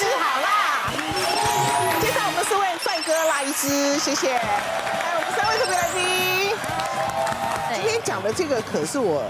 师好啦！介绍我们四位帅哥辣医师，谢谢。还有我们三位特别来宾。今天讲的这个可是我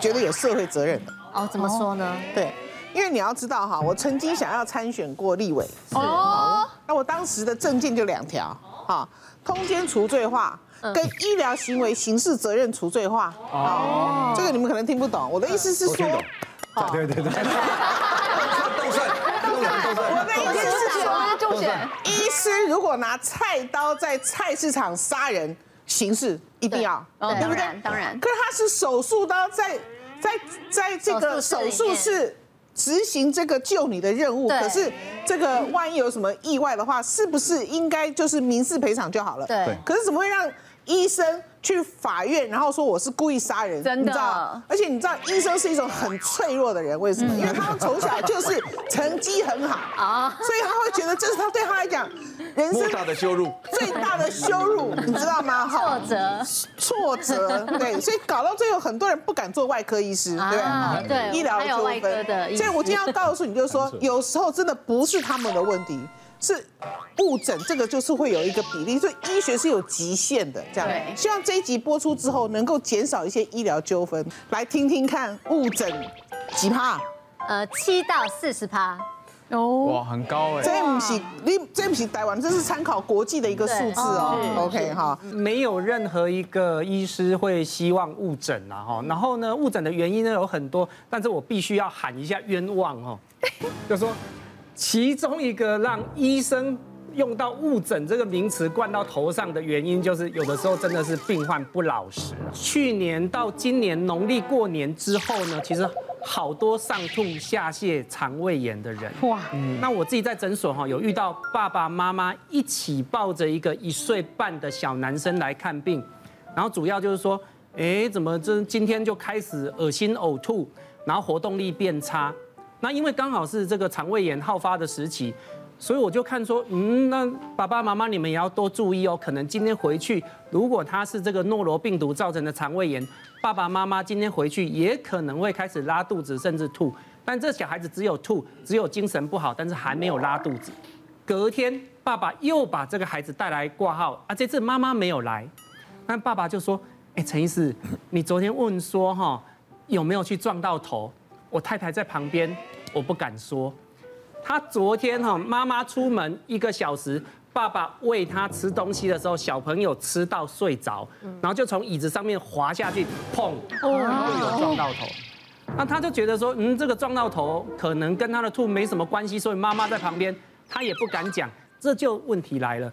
觉得有社会责任的。哦，怎么说呢？对，因为你要知道哈，我曾经想要参选过立委。哦。那我当时的政见就两条，哈，通奸除罪化。跟医疗行为刑事责任除罪化哦，这个你们可能听不懂。我的意思是说，对对对，我的意思医师如果拿菜刀在菜市场杀人，刑事一定要，对不对？当然。可是他是手术刀在在在这个手术室执行这个救你的任务，可是这个万一有什么意外的话，是不是应该就是民事赔偿就好了？对。可是怎么会让？医生去法院，然后说我是故意杀人，真的，你知道？而且你知道，医生是一种很脆弱的人，为什么？因为他们从小就是成绩很好啊，所以他会觉得这是他对他来讲人生最大的羞辱，最大的羞辱，你知道吗？挫折，挫折，对，所以搞到最后，很多人不敢做外科医师，对吧？对，医疗纠纷。所以我今天要告诉你，就是说，有时候真的不是他们的问题。是误诊，这个就是会有一个比例，所以医学是有极限的。这样，希望这一集播出之后，能够减少一些医疗纠纷。来听听看误诊几趴？呃，七到四十趴。哦，哇，很高哎。这不是你，这不是台湾，这是参考国际的一个数字哦。OK 哈，没有任何一个医师会希望误诊啊哈。然后呢，误诊的原因呢有很多，但是我必须要喊一下冤枉哦，就说。其中一个让医生用到误诊这个名词灌到头上的原因，就是有的时候真的是病患不老实。去年到今年农历过年之后呢，其实好多上吐下泻、肠胃炎的人。哇，那我自己在诊所哈，有遇到爸爸妈妈一起抱着一个一岁半的小男生来看病，然后主要就是说，哎，怎么这今天就开始恶心呕吐，然后活动力变差。那因为刚好是这个肠胃炎好发的时期，所以我就看说，嗯，那爸爸妈妈你们也要多注意哦。可能今天回去，如果他是这个诺罗病毒造成的肠胃炎，爸爸妈妈今天回去也可能会开始拉肚子，甚至吐。但这小孩子只有吐，只有精神不好，但是还没有拉肚子。隔天爸爸又把这个孩子带来挂号，啊，这次妈妈没有来，但爸爸就说，哎，陈医师，你昨天问说哈有没有去撞到头？我太太在旁边，我不敢说。他昨天哈，妈妈出门一个小时，爸爸喂他吃东西的时候，小朋友吃到睡着，然后就从椅子上面滑下去，砰，就有撞到头。那他就觉得说，嗯，这个撞到头可能跟他的吐没什么关系，所以妈妈在旁边，他也不敢讲。这就问题来了。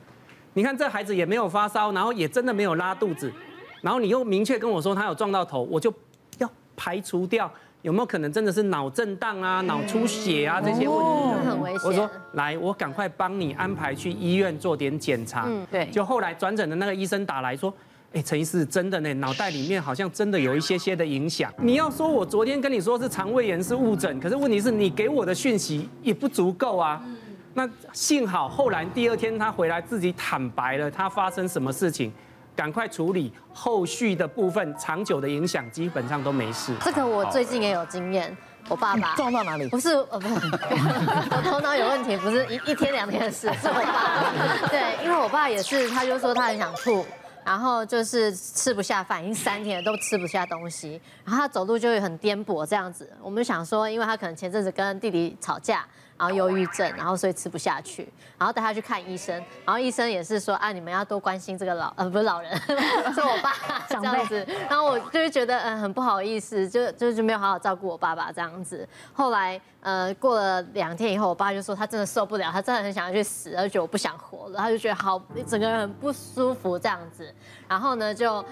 你看这孩子也没有发烧，然后也真的没有拉肚子，然后你又明确跟我说他有撞到头，我就要排除掉。有没有可能真的是脑震荡啊、脑出血啊这些问题？很危险。我说来，我赶快帮你安排去医院做点检查。嗯，对。就后来转诊的那个医生打来说，哎，陈医师，真的呢，脑袋里面好像真的有一些些的影响。你要说我昨天跟你说是肠胃炎是误诊，可是问题是你给我的讯息也不足够啊。那幸好后来第二天他回来自己坦白了，他发生什么事情。赶快处理后续的部分，长久的影响基本上都没事。这个我最近也有经验，我爸爸撞到哪里？不是，呃，不是，我头脑有问题，不是一一天两天的事，是我爸。对，因为我爸也是，他就说他很想吐，然后就是吃不下饭，已经三天了都吃不下东西，然后他走路就会很颠簸这样子。我们想说，因为他可能前阵子跟弟弟吵架。然后忧郁症，然后所以吃不下去，然后带他去看医生，然后医生也是说啊，你们要多关心这个老呃不是老人，是我爸 这样子，然后我就会觉得嗯很不好意思，就就就没有好好照顾我爸爸这样子。后来呃过了两天以后，我爸就说他真的受不了，他真的很想要去死，而且我不想活了，他就觉得好整个人很不舒服这样子。然后呢就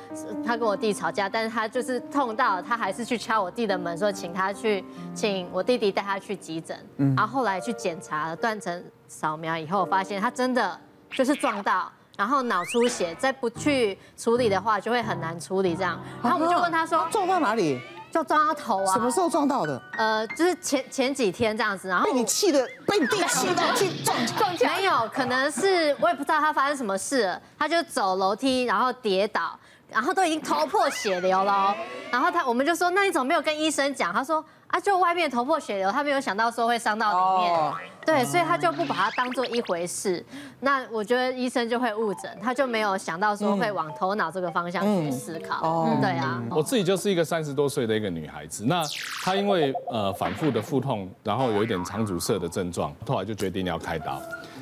他跟我弟吵架，但是他就是痛到他还是去敲我弟的门，说请他去请我弟弟带他去急诊。然后后来。去检查了断层扫描以后，发现他真的就是撞到，然后脑出血，再不去处理的话，就会很难处理这样。然后我们就问他说：“撞到哪里？”就撞到头啊！什么时候撞到的？呃，就是前前几天这样子。然后被你气的，被你弟 气到去撞撞没有，可能是我也不知道他发生什么事了，他就走楼梯，然后跌倒。然后都已经头破血流了，然后他我们就说，那你怎么没有跟医生讲？他说啊，就外面头破血流，他没有想到说会伤到里面，哦、对，所以他就不把它当做一回事。那我觉得医生就会误诊，他就没有想到说会往头脑这个方向去思考。嗯，对啊。我自己就是一个三十多岁的一个女孩子，那她因为呃反复的腹痛，然后有一点肠阻塞的症状，后来就决定要开刀。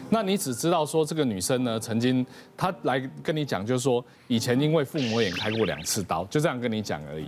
那你只知道说这个女生呢，曾经她来跟你讲，就是说以前因为腹膜炎开过两次刀，就这样跟你讲而已。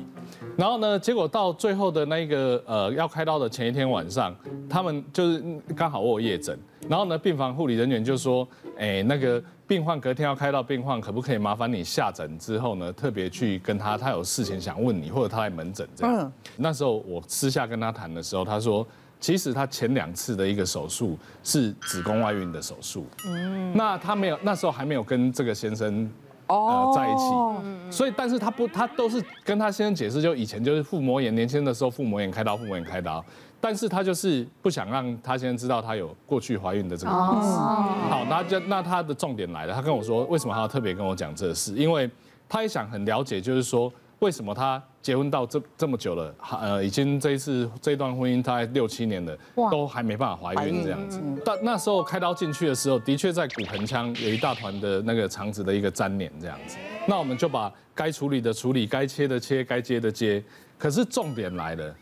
然后呢，结果到最后的那个呃要开刀的前一天晚上，他们就是刚好我有夜诊，然后呢，病房护理人员就说，哎，那个病患隔天要开刀，病患可不可以麻烦你下诊之后呢，特别去跟他，他有事情想问你，或者他来门诊这样。那时候我私下跟他谈的时候，他说。其实他前两次的一个手术是子宫外孕的手术，嗯，那他没有那时候还没有跟这个先生呃在一起，所以但是他不他都是跟他先生解释，就以前就是腹膜炎，年轻的时候腹膜炎开刀，腹膜炎开刀，但是他就是不想让他先生知道他有过去怀孕的这个意思。好，那就那他的重点来了，他跟我说为什么他要特别跟我讲这事，因为他也想很了解，就是说。为什么他结婚到这这么久了，呃，已经这一次这一段婚姻大概六七年了，都还没办法怀孕这样子。但那时候开刀进去的时候，的确在骨盆腔有一大团的那个肠子的一个粘连这样子。那我们就把该处理的处理，该切的切，该接的接。可是重点来了，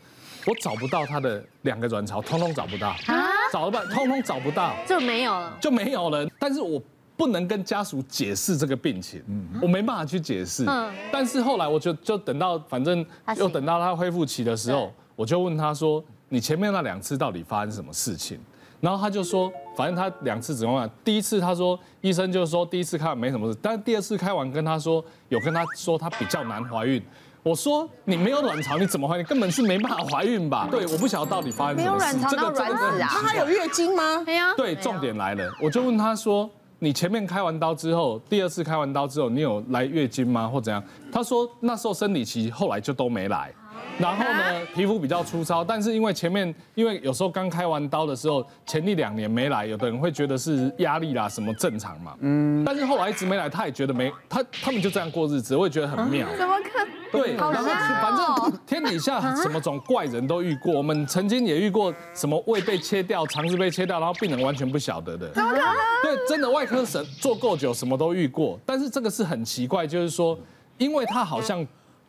我找不到他的两个卵巢，通通找不到啊，找了半，通通找不到，就没有了，就没有了。但是我。不能跟家属解释这个病情，我没办法去解释。但是后来我就就等到反正又等到他恢复期的时候，我就问他说：“你前面那两次到底发生什么事情？”然后他就说：“反正他两次子宫外，第一次他说医生就是说第一次看完没什么事，但是第二次开完跟他说有跟他说他比较难怀孕。我说你没有卵巢你怎么怀孕？根本是没办法怀孕吧？对，我不晓得到底发生什么事。这个卵子啊，他还有月经吗？对呀。对，重点来了，我就问他说。你前面开完刀之后，第二次开完刀之后，你有来月经吗，或怎样？他说那时候生理期，后来就都没来。然后呢，皮肤比较粗糙，但是因为前面，因为有时候刚开完刀的时候，前一两年没来，有的人会觉得是压力啦，什么正常嘛。嗯。但是后来一直没来，他也觉得没，他他们就这样过日子，我也觉得很妙。怎么可？对，然后反正 天底下什么种怪人都遇过，我们曾经也遇过什么胃被切掉、肠子被切掉，然后病人完全不晓得的。怎么可能？对，真的外科神做够久，什么都遇过。但是这个是很奇怪，就是说，因为他好像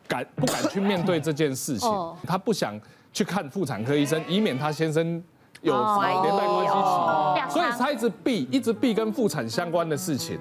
敢不敢去面对这件事情，他不想去看妇产科医生，以免他先生有连带关系，所以他一直避，一直避跟妇产相关的事情。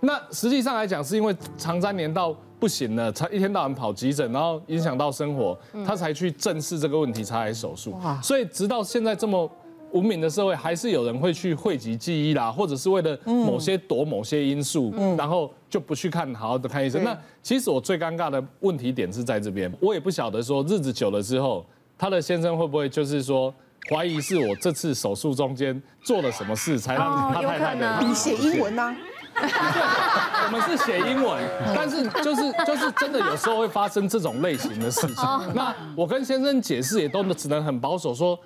那实际上来讲，是因为长三年到。不行了，他一天到晚跑急诊，然后影响到生活，他才去正视这个问题，才来手术。所以直到现在这么文明的社会，还是有人会去讳疾忌医啦，或者是为了某些躲某些因素，然后就不去看好好的看医生。那其实我最尴尬的问题点是在这边，我也不晓得说日子久了之后，他的先生会不会就是说怀疑是我这次手术中间做了什么事，才让他太太的你写英文呢？我们是写英文，但是就是就是真的有时候会发生这种类型的事情。那我跟先生解释也都只能很保守说，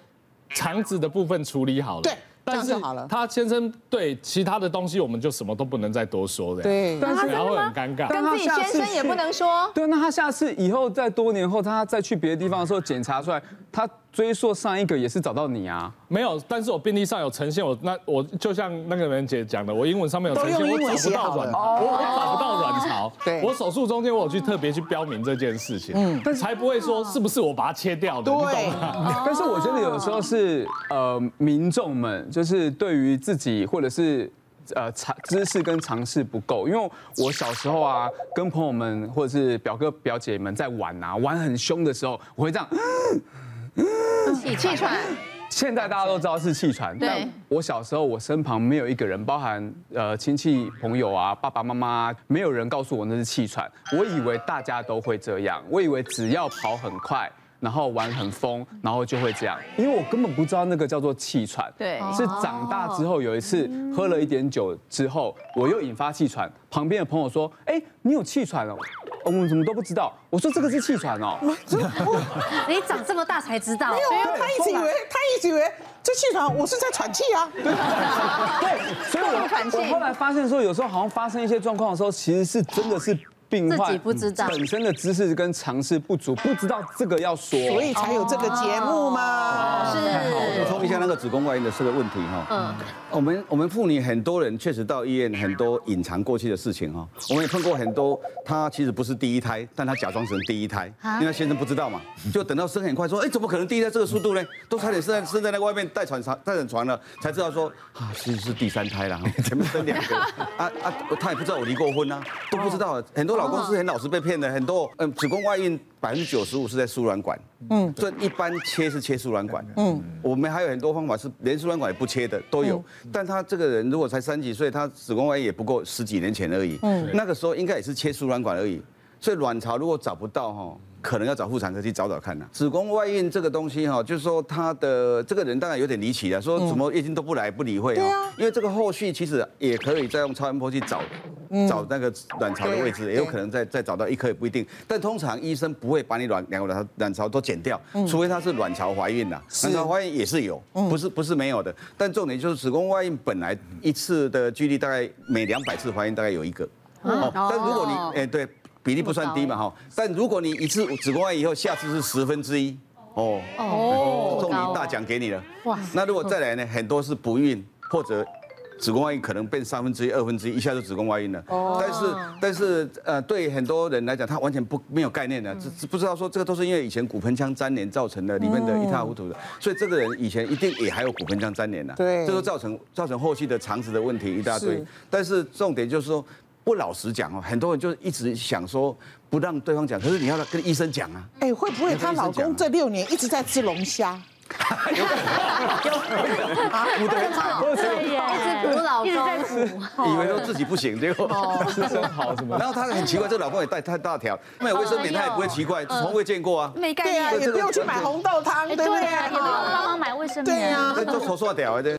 肠子的部分处理好了。对。但是他先生对其他的东西，我们就什么都不能再多说的。对，但是然后会很尴尬。跟自己先生也不能说。对，那他下次以后在多年后，他再去别的地方的时候检查出来，他追溯上一个也是找到你啊？没有，但是我病历上有呈现我那我就像那个人姐讲的，我英文上面有呈现，我找不到卵，我我找不到卵巢。对，我手术中间我有去特别去标明这件事情，嗯，但才不会说是不是我把它切掉的，你懂吗。但是我觉得有的时候是呃民众们。就是对于自己或者是呃尝知识跟常识不够，因为我小时候啊，跟朋友们或者是表哥表姐们在玩啊，玩很凶的时候，我会这样，气气喘。现在大家都知道是气喘，但我小时候我身旁没有一个人，包含呃亲戚朋友啊，爸爸妈妈，没有人告诉我那是气喘。我以为大家都会这样，我以为只要跑很快。然后玩很疯，然后就会这样，因为我根本不知道那个叫做气喘，对，是长大之后有一次喝了一点酒之后，我又引发气喘，旁边的朋友说，哎，你有气喘哦，我们怎么都不知道，我说这个是气喘哦，你长这么大才知道，没有啊，他一直以为他一直以为这气喘我是在喘气啊，对，对，所以我我后来发现说，有时候好像发生一些状况的时候，其实是真的是。病患自己不知道。本身的知识跟常识不足，不知道这个要说，所以才有这个节目嘛。是。补充一下那个子宫外孕的这个问题哈。嗯。我们我们妇女很多人确实到医院很多隐藏过去的事情哈。我们也碰过很多，她其实不是第一胎，但她假装成第一胎，因为先生不知道嘛，就等到生很快说，哎，怎么可能第一胎这个速度呢？都差点生在生在那个外面待产床待产床了，才知道说啊，其实是第三胎了，前面生两个。啊啊，她也不知道我离过婚啊，都不知道。很多老公是很老实被骗的，很多嗯子宫外孕。百分之九十五是在输卵管，嗯，所以一般切是切输卵管，嗯，我们还有很多方法是连输卵管也不切的都有，但他这个人如果才三十几岁，他子宫外孕也不过十几年前而已，嗯，那个时候应该也是切输卵管而已，所以卵巢如果找不到哈。可能要找妇产科去找找看呐。子宫外孕这个东西哈，就是说他的这个人当然有点离奇了，说怎么月经都不来不理会啊。因为这个后续其实也可以再用超音波去找，找那个卵巢的位置，也有可能再再找到一颗也不一定。但通常医生不会把你卵两个卵巢卵巢都剪掉，除非他是卵巢怀孕呐。卵巢怀孕也是有，不是不是没有的。但重点就是子宫外孕本来一次的几率大概每两百次怀孕大概有一个。哦。但如果你哎对。比例不算低嘛哈，但如果你一次子宫外孕以后，下次是十分之一哦哦，中你大奖给你了哇。那如果再来呢，很多是不孕或者子宫外孕，可能变三分之一、二分之一，一下就子宫外孕了。哦。但是但是呃，对很多人来讲，他完全不没有概念的，只不知道说这个都是因为以前骨盆腔粘连造成的，里面的一塌糊涂的。所以这个人以前一定也还有骨盆腔粘连的。对。这个造成造成后续的肠子的问题一大堆。但是重点就是说。不老实讲哦，很多人就一直想说不让对方讲，可是你要跟医生讲啊。哎，会不会她老公这六年一直在吃龙虾？有可能，有可能。啊，补得很好，对耶，一直补老公，一直在补，以为说自己不行，结果吃生蚝什么。然后他很奇怪，这个老公也带太大条，没有卫生棉，他也不会奇怪，从未见过啊。没概念，也不用去买红豆汤，对呀，也不用帮忙买卫生棉，对呀，都说说屌的。